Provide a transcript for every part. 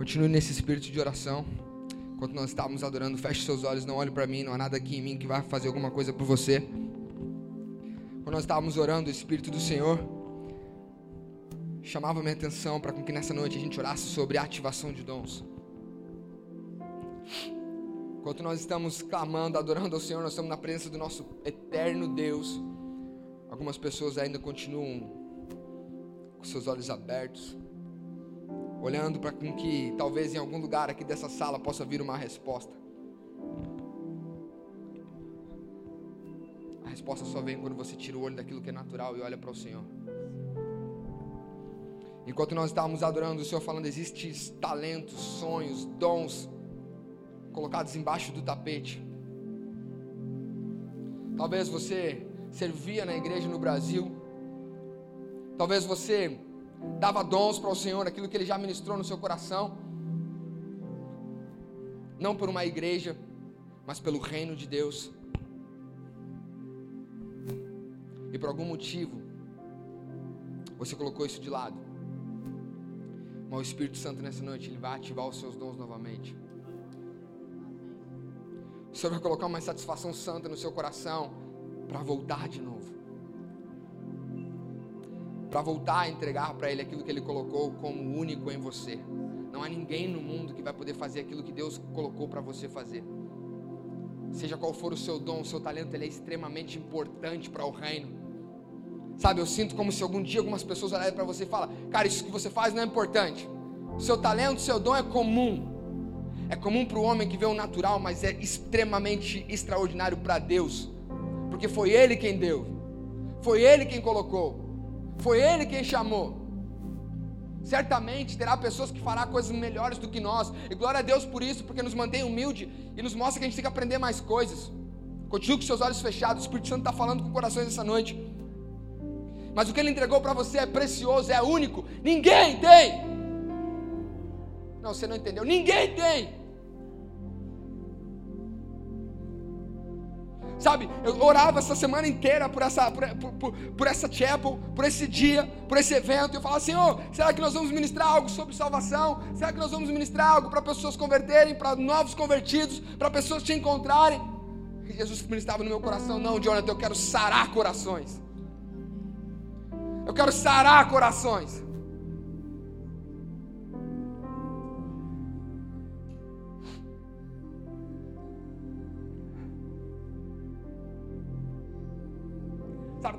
Continue nesse espírito de oração. Enquanto nós estávamos adorando, feche seus olhos, não olhe para mim, não há nada aqui em mim que vai fazer alguma coisa por você. Quando nós estávamos orando, o Espírito do Senhor chamava minha atenção para que nessa noite a gente orasse sobre a ativação de dons. Enquanto nós estamos clamando, adorando ao Senhor, nós estamos na presença do nosso eterno Deus. Algumas pessoas ainda continuam com seus olhos abertos, olhando para que talvez em algum lugar aqui dessa sala possa vir uma resposta. A resposta só vem quando você tira o olho daquilo que é natural e olha para o Senhor. Enquanto nós estávamos adorando o Senhor, falando: existem talentos, sonhos, dons colocados embaixo do tapete. Talvez você servia na igreja no Brasil. Talvez você dava dons para o Senhor, aquilo que Ele já ministrou no seu coração. Não por uma igreja, mas pelo reino de Deus. E por algum motivo, você colocou isso de lado. Mas o Espírito Santo nessa noite, Ele vai ativar os seus dons novamente. O Senhor vai colocar uma satisfação santa no seu coração para voltar de novo. Para voltar a entregar para Ele aquilo que Ele colocou como único em você. Não há ninguém no mundo que vai poder fazer aquilo que Deus colocou para você fazer. Seja qual for o seu dom, o seu talento, ele é extremamente importante para o reino. Sabe, eu sinto como se algum dia algumas pessoas olharem para você e falam: Cara, isso que você faz não é importante. Seu talento, seu dom é comum. É comum para o homem que vê o natural, mas é extremamente extraordinário para Deus, porque foi Ele quem deu, foi Ele quem colocou, foi Ele quem chamou. Certamente terá pessoas que farão coisas melhores do que nós, e glória a Deus por isso, porque nos mantém humilde e nos mostra que a gente tem que aprender mais coisas. Continue com seus olhos fechados, o Espírito Santo está falando com corações essa noite. Mas o que Ele entregou para você é precioso, é único, ninguém tem. Não, você não entendeu, ninguém tem. Sabe, eu orava essa semana inteira por essa, por, por, por, essa chapel, por esse dia, por esse evento. Eu falava, Senhor, será que nós vamos ministrar algo sobre salvação? Será que nós vamos ministrar algo para pessoas converterem, para novos convertidos, para pessoas te encontrarem? E Jesus ministrava no meu coração, não, Jonathan, eu quero sarar corações. Eu quero sarar corações.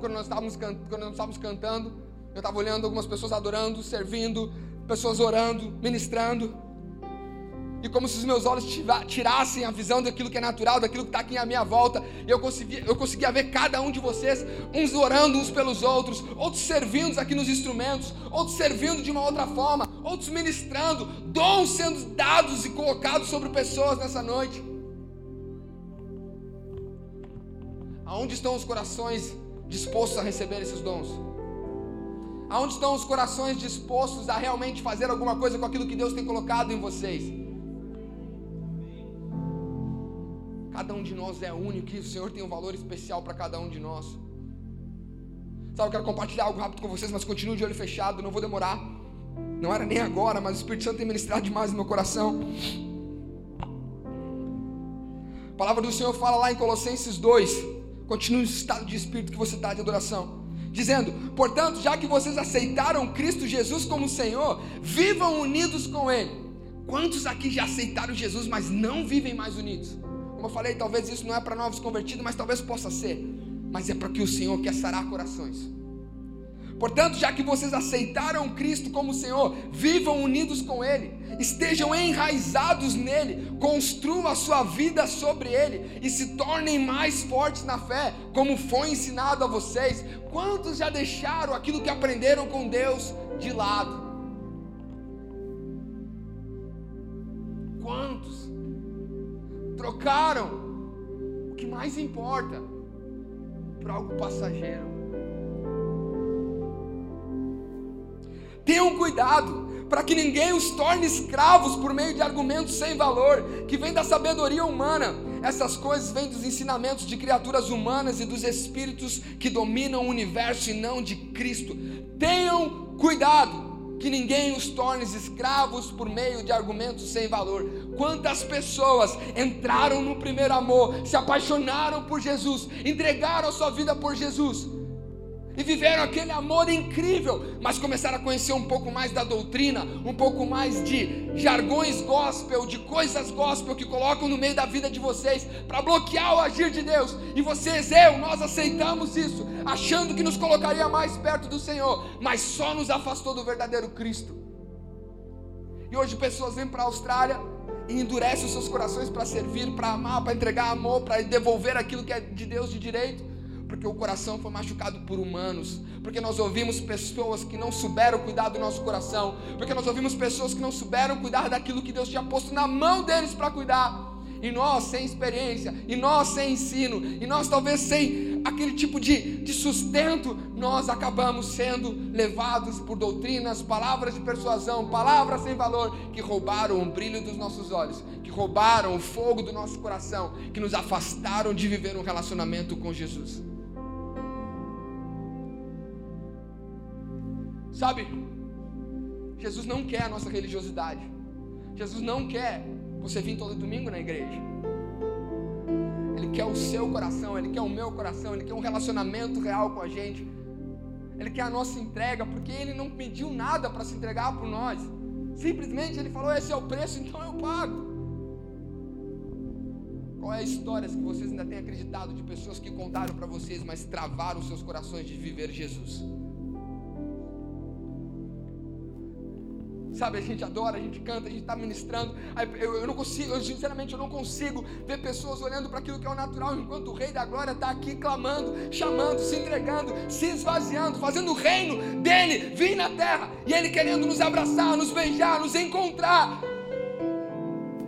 Quando nós estávamos, quando nós estávamos cantando, eu estava olhando algumas pessoas adorando, servindo, pessoas orando, ministrando. E como se os meus olhos tirassem a visão daquilo que é natural, daquilo que está aqui à minha volta. E eu conseguia, eu conseguia ver cada um de vocês, uns orando uns pelos outros, outros servindo aqui nos instrumentos, outros servindo de uma outra forma, outros ministrando, dons sendo dados e colocados sobre pessoas nessa noite. Aonde estão os corações dispostos a receber esses dons? Aonde estão os corações dispostos a realmente fazer alguma coisa com aquilo que Deus tem colocado em vocês? Cada um de nós é único e o Senhor tem um valor especial para cada um de nós. Sabe, eu quero compartilhar algo rápido com vocês, mas continuo de olho fechado, não vou demorar. Não era nem agora, mas o Espírito Santo tem ministrado demais no meu coração. A palavra do Senhor fala lá em Colossenses 2, Continue no estado de espírito que você está de adoração. Dizendo, portanto, já que vocês aceitaram Cristo Jesus como Senhor, vivam unidos com Ele. Quantos aqui já aceitaram Jesus, mas não vivem mais unidos? Como eu falei, talvez isso não é para novos convertidos, mas talvez possa ser. Mas é para que o Senhor quer sarar corações. Portanto, já que vocês aceitaram Cristo como Senhor, vivam unidos com Ele, estejam enraizados nele, construam a sua vida sobre Ele e se tornem mais fortes na fé, como foi ensinado a vocês. Quantos já deixaram aquilo que aprenderam com Deus de lado? Quantos trocaram o que mais importa por algo passageiro? Tenham cuidado para que ninguém os torne escravos por meio de argumentos sem valor, que vêm da sabedoria humana. Essas coisas vêm dos ensinamentos de criaturas humanas e dos espíritos que dominam o universo e não de Cristo. Tenham cuidado que ninguém os torne escravos por meio de argumentos sem valor. Quantas pessoas entraram no primeiro amor, se apaixonaram por Jesus, entregaram a sua vida por Jesus e viveram aquele amor incrível, mas começaram a conhecer um pouco mais da doutrina, um pouco mais de jargões gospel, de coisas gospel que colocam no meio da vida de vocês para bloquear o agir de Deus. E vocês, eu, nós aceitamos isso, achando que nos colocaria mais perto do Senhor, mas só nos afastou do verdadeiro Cristo. E hoje pessoas vêm para a Austrália e endurecem os seus corações para servir, para amar, para entregar amor, para devolver aquilo que é de Deus de direito porque o coração foi machucado por humanos, porque nós ouvimos pessoas que não souberam cuidar do nosso coração, porque nós ouvimos pessoas que não souberam cuidar daquilo que Deus tinha posto na mão deles para cuidar. E nós sem experiência, e nós sem ensino, e nós talvez sem aquele tipo de, de sustento, nós acabamos sendo levados por doutrinas, palavras de persuasão, palavras sem valor, que roubaram o brilho dos nossos olhos, que roubaram o fogo do nosso coração, que nos afastaram de viver um relacionamento com Jesus. Sabe? Jesus não quer a nossa religiosidade. Jesus não quer você vir todo domingo na igreja. Ele quer o seu coração, ele quer o meu coração, ele quer um relacionamento real com a gente. Ele quer a nossa entrega, porque ele não pediu nada para se entregar por nós. Simplesmente ele falou: esse é o preço, então eu pago. Qual é a história que vocês ainda têm acreditado de pessoas que contaram para vocês, mas travaram seus corações de viver Jesus? Sabe, a gente adora, a gente canta, a gente está ministrando. Eu, não consigo, eu, sinceramente, eu não consigo ver pessoas olhando para aquilo que é o natural, enquanto o Rei da Glória está aqui clamando, chamando, se entregando, se esvaziando, fazendo o reino dele vir na terra. E ele querendo nos abraçar, nos beijar, nos encontrar.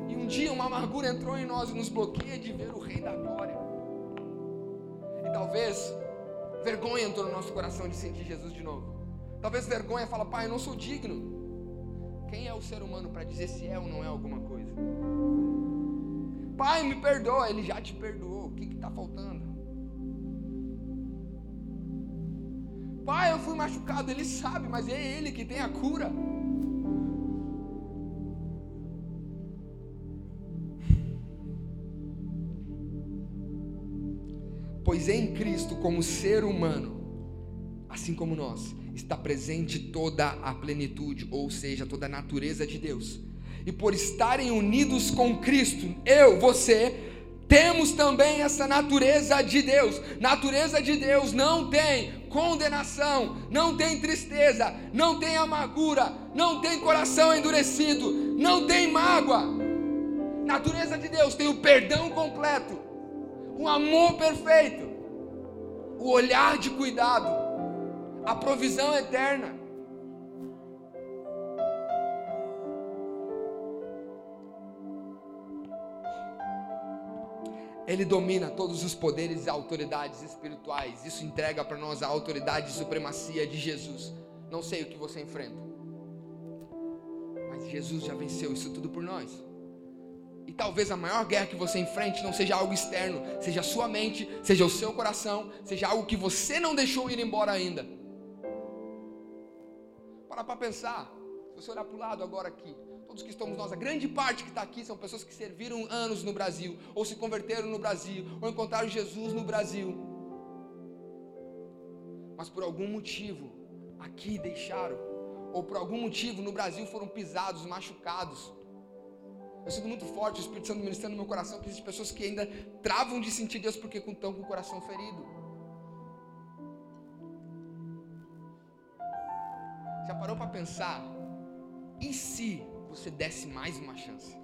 E um dia uma amargura entrou em nós e nos bloqueia de ver o Rei da Glória. E talvez vergonha entrou no nosso coração de sentir Jesus de novo. Talvez vergonha fala, pai, eu não sou digno. Quem é o ser humano para dizer se é ou não é alguma coisa? Pai, me perdoa. Ele já te perdoou. O que está faltando? Pai, eu fui machucado. Ele sabe, mas é Ele que tem a cura. Pois em Cristo, como ser humano, assim como nós, está presente toda a plenitude, ou seja, toda a natureza de Deus. E por estarem unidos com Cristo, eu, você, temos também essa natureza de Deus. Natureza de Deus não tem condenação, não tem tristeza, não tem amargura, não tem coração endurecido, não tem mágoa. Natureza de Deus tem o perdão completo, o amor perfeito, o olhar de cuidado a provisão eterna. Ele domina todos os poderes e autoridades espirituais. Isso entrega para nós a autoridade e supremacia de Jesus. Não sei o que você enfrenta, mas Jesus já venceu isso tudo por nós. E talvez a maior guerra que você enfrente não seja algo externo, seja a sua mente, seja o seu coração, seja algo que você não deixou ir embora ainda. Para para pensar. Se você olhar para o lado agora aqui, todos que estamos nós, a grande parte que está aqui são pessoas que serviram anos no Brasil, ou se converteram no Brasil, ou encontraram Jesus no Brasil. Mas por algum motivo, aqui deixaram, ou por algum motivo no Brasil foram pisados, machucados. Eu sinto muito forte o Espírito Santo ministrando no meu coração que existem pessoas que ainda travam de sentir Deus porque estão com o coração ferido. Já parou para pensar? E se você desse mais uma chance?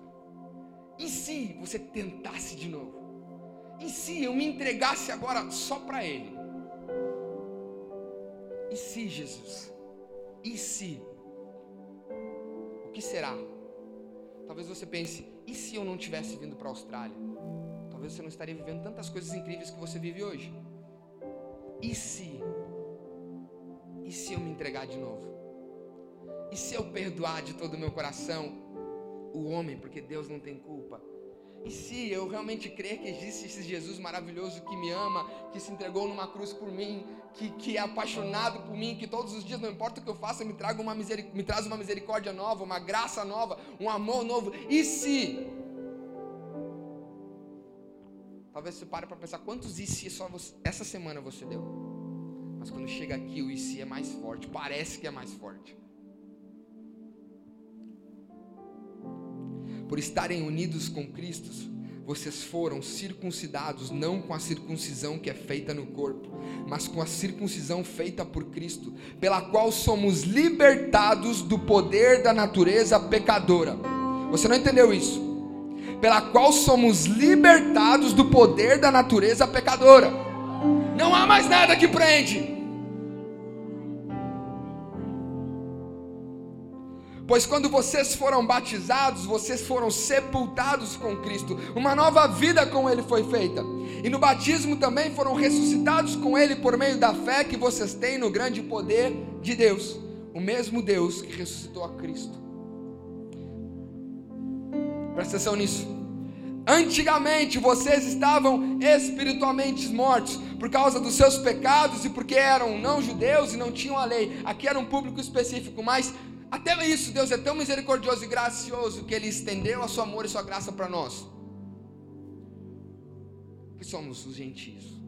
E se você tentasse de novo? E se eu me entregasse agora só para Ele? E se, Jesus? E se? O que será? Talvez você pense: e se eu não tivesse vindo para a Austrália? Talvez você não estaria vivendo tantas coisas incríveis que você vive hoje. E se? E se eu me entregar de novo? E se eu perdoar de todo o meu coração o homem, porque Deus não tem culpa? E se eu realmente crer que existe esse Jesus maravilhoso que me ama, que se entregou numa cruz por mim, que, que é apaixonado por mim, que todos os dias, não importa o que eu faça, me, traga uma me traz uma misericórdia nova, uma graça nova, um amor novo. E se? Talvez você pare para pensar quantos e se só você, essa semana você deu. Mas quando chega aqui, o e se é mais forte, parece que é mais forte. Por estarem unidos com Cristo, vocês foram circuncidados não com a circuncisão que é feita no corpo, mas com a circuncisão feita por Cristo, pela qual somos libertados do poder da natureza pecadora. Você não entendeu isso? Pela qual somos libertados do poder da natureza pecadora. Não há mais nada que prende. Pois quando vocês foram batizados, vocês foram sepultados com Cristo, uma nova vida com Ele foi feita. E no batismo também foram ressuscitados com Ele por meio da fé que vocês têm no grande poder de Deus, o mesmo Deus que ressuscitou a Cristo. Presta atenção nisso. Antigamente vocês estavam espiritualmente mortos por causa dos seus pecados e porque eram não judeus e não tinham a lei. Aqui era um público específico, mas até isso, Deus é tão misericordioso e gracioso que Ele estendeu a sua amor e sua graça para nós. Que somos os gentios.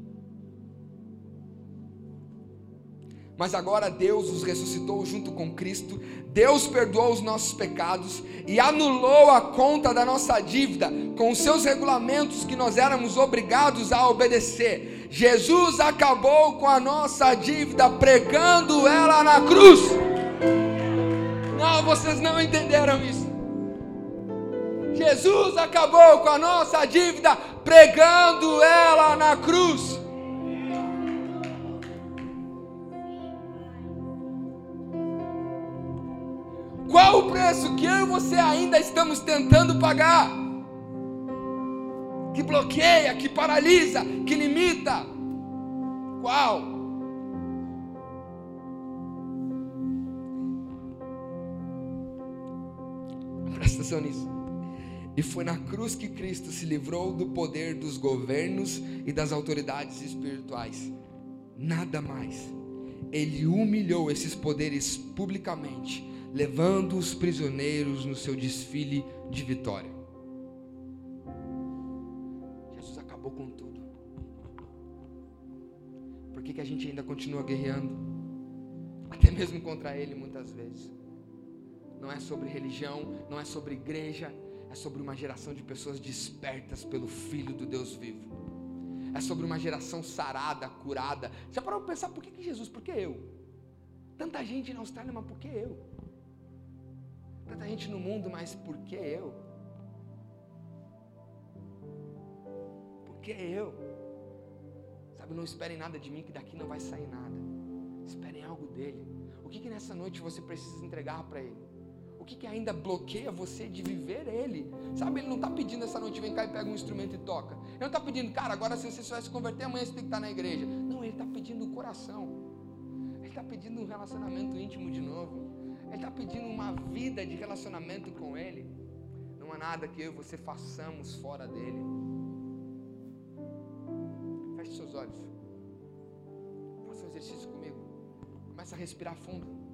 Mas agora Deus os ressuscitou junto com Cristo, Deus perdoou os nossos pecados e anulou a conta da nossa dívida com os seus regulamentos que nós éramos obrigados a obedecer. Jesus acabou com a nossa dívida pregando ela na cruz. Não, vocês não entenderam isso. Jesus acabou com a nossa dívida pregando ela na cruz. Qual o preço que eu e você ainda estamos tentando pagar? Que bloqueia, que paralisa, que limita? Qual? Atenção nisso. E foi na cruz que Cristo se livrou do poder dos governos e das autoridades espirituais. Nada mais. Ele humilhou esses poderes publicamente, levando os prisioneiros no seu desfile de vitória. Jesus acabou com tudo. Por que, que a gente ainda continua guerreando? Até mesmo contra Ele, muitas vezes não é sobre religião, não é sobre igreja, é sobre uma geração de pessoas despertas pelo Filho do Deus vivo. É sobre uma geração sarada, curada. Já parou para pensar por que, que Jesus? Por que eu? Tanta gente na Austrália, mas por que eu? Tanta gente no mundo, mas por que eu? Por que eu? Sabe, não esperem nada de mim, que daqui não vai sair nada. Esperem algo dele. O que, que nessa noite você precisa entregar para ele? O que, que ainda bloqueia você de viver Ele? Sabe, Ele não está pedindo essa noite, vem cá e pega um instrumento e toca. Ele não está pedindo, cara, agora se você só vai se converter, amanhã você tem que estar na igreja. Não, Ele está pedindo o coração. Ele está pedindo um relacionamento íntimo de novo. Ele está pedindo uma vida de relacionamento com Ele. Não há nada que eu e você façamos fora dele. Feche seus olhos. Faça um exercício comigo. Começa a respirar fundo.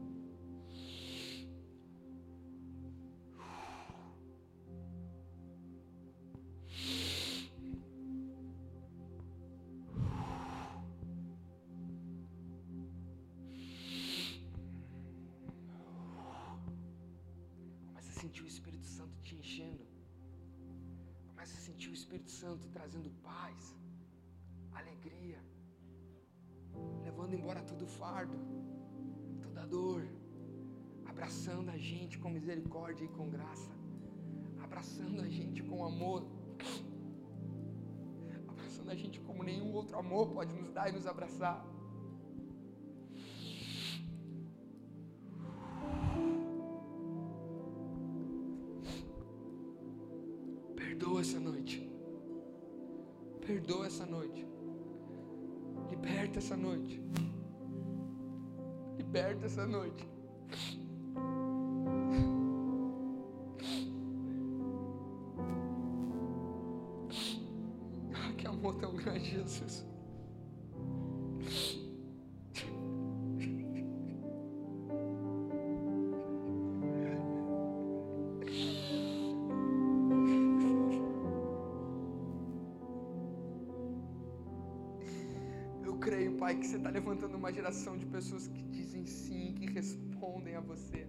Fardo, toda dor, abraçando a gente com misericórdia e com graça, abraçando a gente com amor, abraçando a gente como nenhum outro amor pode nos dar e nos abraçar. Perdoa essa noite. Perdoa essa noite. Liberta essa noite. Liberta essa noite. Pai, que você está levantando uma geração de pessoas que dizem sim, que respondem a você.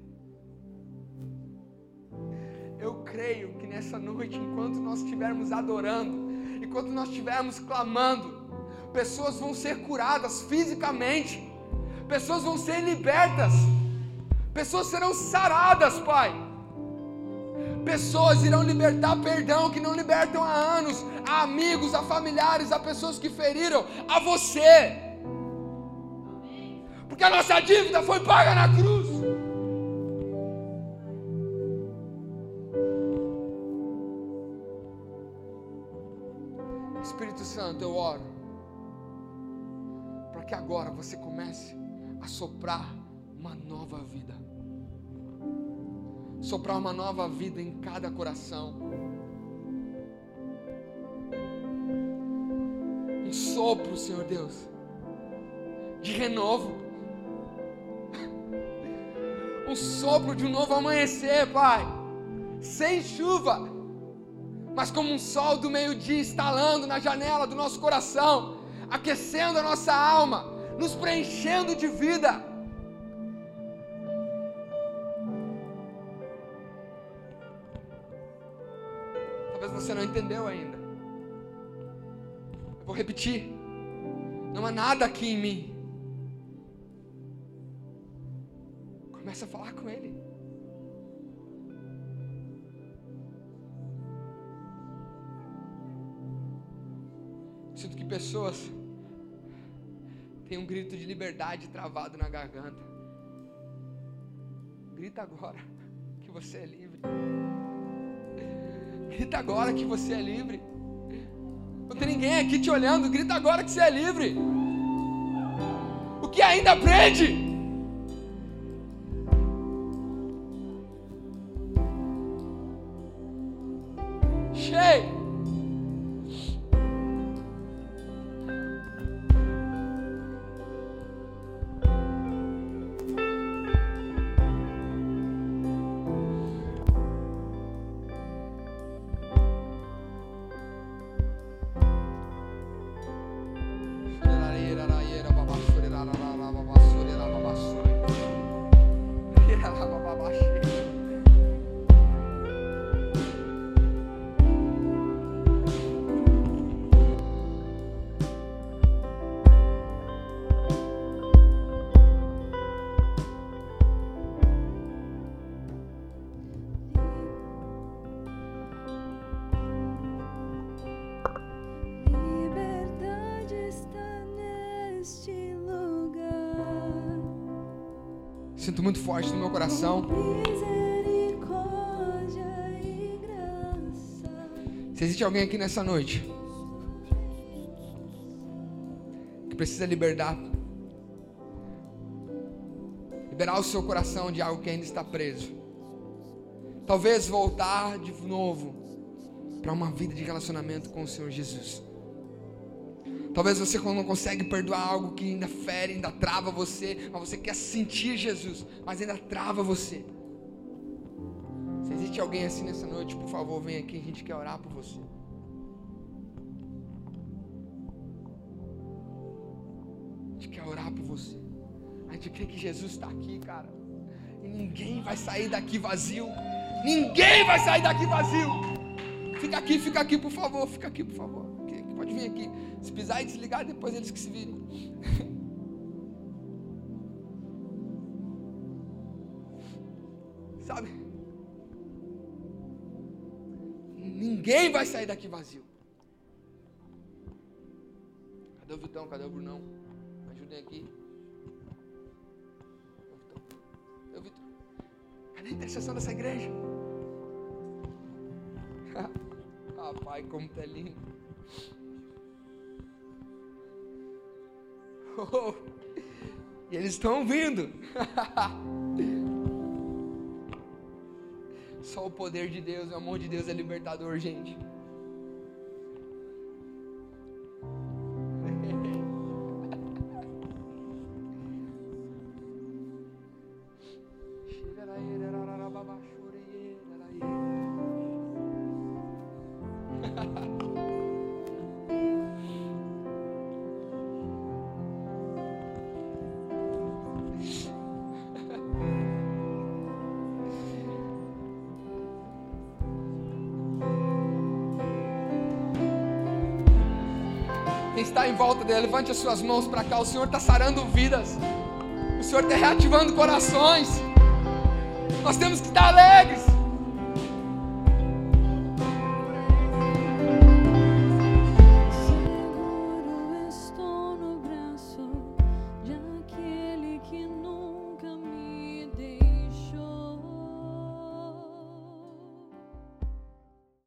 Eu creio que nessa noite, enquanto nós estivermos adorando, enquanto nós estivermos clamando, pessoas vão ser curadas fisicamente, pessoas vão ser libertas, pessoas serão saradas, Pai. Pessoas irão libertar perdão que não libertam há anos, a amigos, a familiares, a pessoas que feriram, a você. Porque a nossa dívida foi paga na cruz. Espírito Santo, eu oro para que agora você comece a soprar uma nova vida. Soprar uma nova vida em cada coração. Um sopro, Senhor Deus, de renovo. Um sopro de um novo amanhecer, Pai. Sem chuva, mas como um sol do meio-dia estalando na janela do nosso coração, aquecendo a nossa alma, nos preenchendo de vida. Talvez você não entendeu ainda. Eu vou repetir. Não há nada aqui em mim. Começa a falar com Ele. Sinto que pessoas têm um grito de liberdade travado na garganta. Grita agora que você é livre. Grita agora que você é livre. Não tem ninguém aqui te olhando. Grita agora que você é livre. O que ainda prende? Sinto muito forte no meu coração. Misericórdia e graça. Se existe alguém aqui nessa noite que precisa libertar, liberar o seu coração de algo que ainda está preso, talvez voltar de novo para uma vida de relacionamento com o Senhor Jesus. Talvez você não consegue perdoar algo que ainda fere, ainda trava você, mas você quer sentir Jesus, mas ainda trava você. Se existe alguém assim nessa noite, por favor, vem aqui, a gente quer orar por você. A gente quer orar por você. A gente crê que Jesus está aqui, cara. E ninguém vai sair daqui vazio. Ninguém vai sair daqui vazio. Fica aqui, fica aqui, por favor. Fica aqui, por favor. Pode vir aqui. Se pisar e desligar, depois eles que se virem. Sabe? Ninguém vai sair daqui vazio. Cadê o Vitão? Cadê o Brunão? Me ajudem aqui. Cadê o Vitão? Cadê o Vitão? Cadê a intercessão dessa igreja? ah, como tá lindo. E eles estão vindo. Só o poder de Deus, o amor de Deus é libertador, gente. Está em volta dele, levante as suas mãos para cá. O Senhor está sarando vidas. O Senhor está reativando corações. Nós temos que estar alegres.